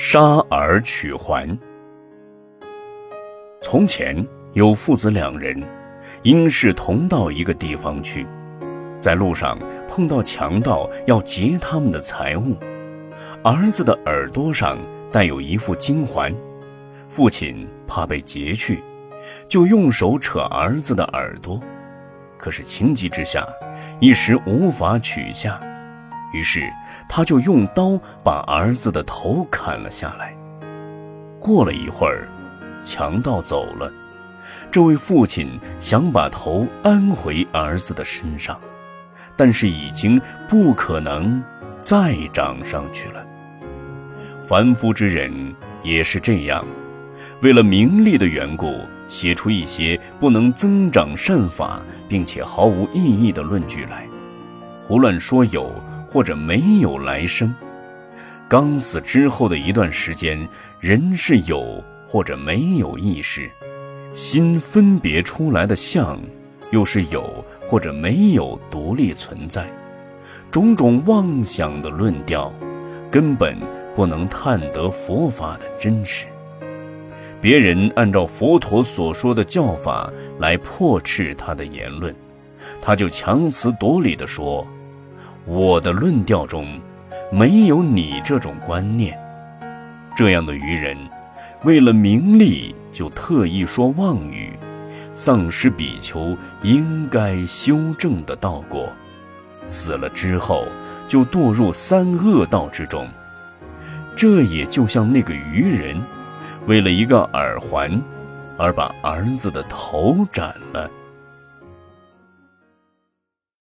杀儿取还。从前有父子两人，因是同到一个地方去，在路上碰到强盗要劫他们的财物，儿子的耳朵上带有一副金环，父亲怕被劫去，就用手扯儿子的耳朵，可是情急之下，一时无法取下。于是，他就用刀把儿子的头砍了下来。过了一会儿，强盗走了，这位父亲想把头安回儿子的身上，但是已经不可能再长上去了。凡夫之人也是这样，为了名利的缘故，写出一些不能增长善法，并且毫无意义的论据来，胡乱说有。或者没有来生，刚死之后的一段时间，人是有或者没有意识，心分别出来的相，又是有或者没有独立存在，种种妄想的论调，根本不能探得佛法的真实。别人按照佛陀所说的教法来破斥他的言论，他就强词夺理地说。我的论调中，没有你这种观念。这样的愚人，为了名利就特意说妄语，丧失比丘应该修正的道果。死了之后，就堕入三恶道之中。这也就像那个愚人，为了一个耳环，而把儿子的头斩了。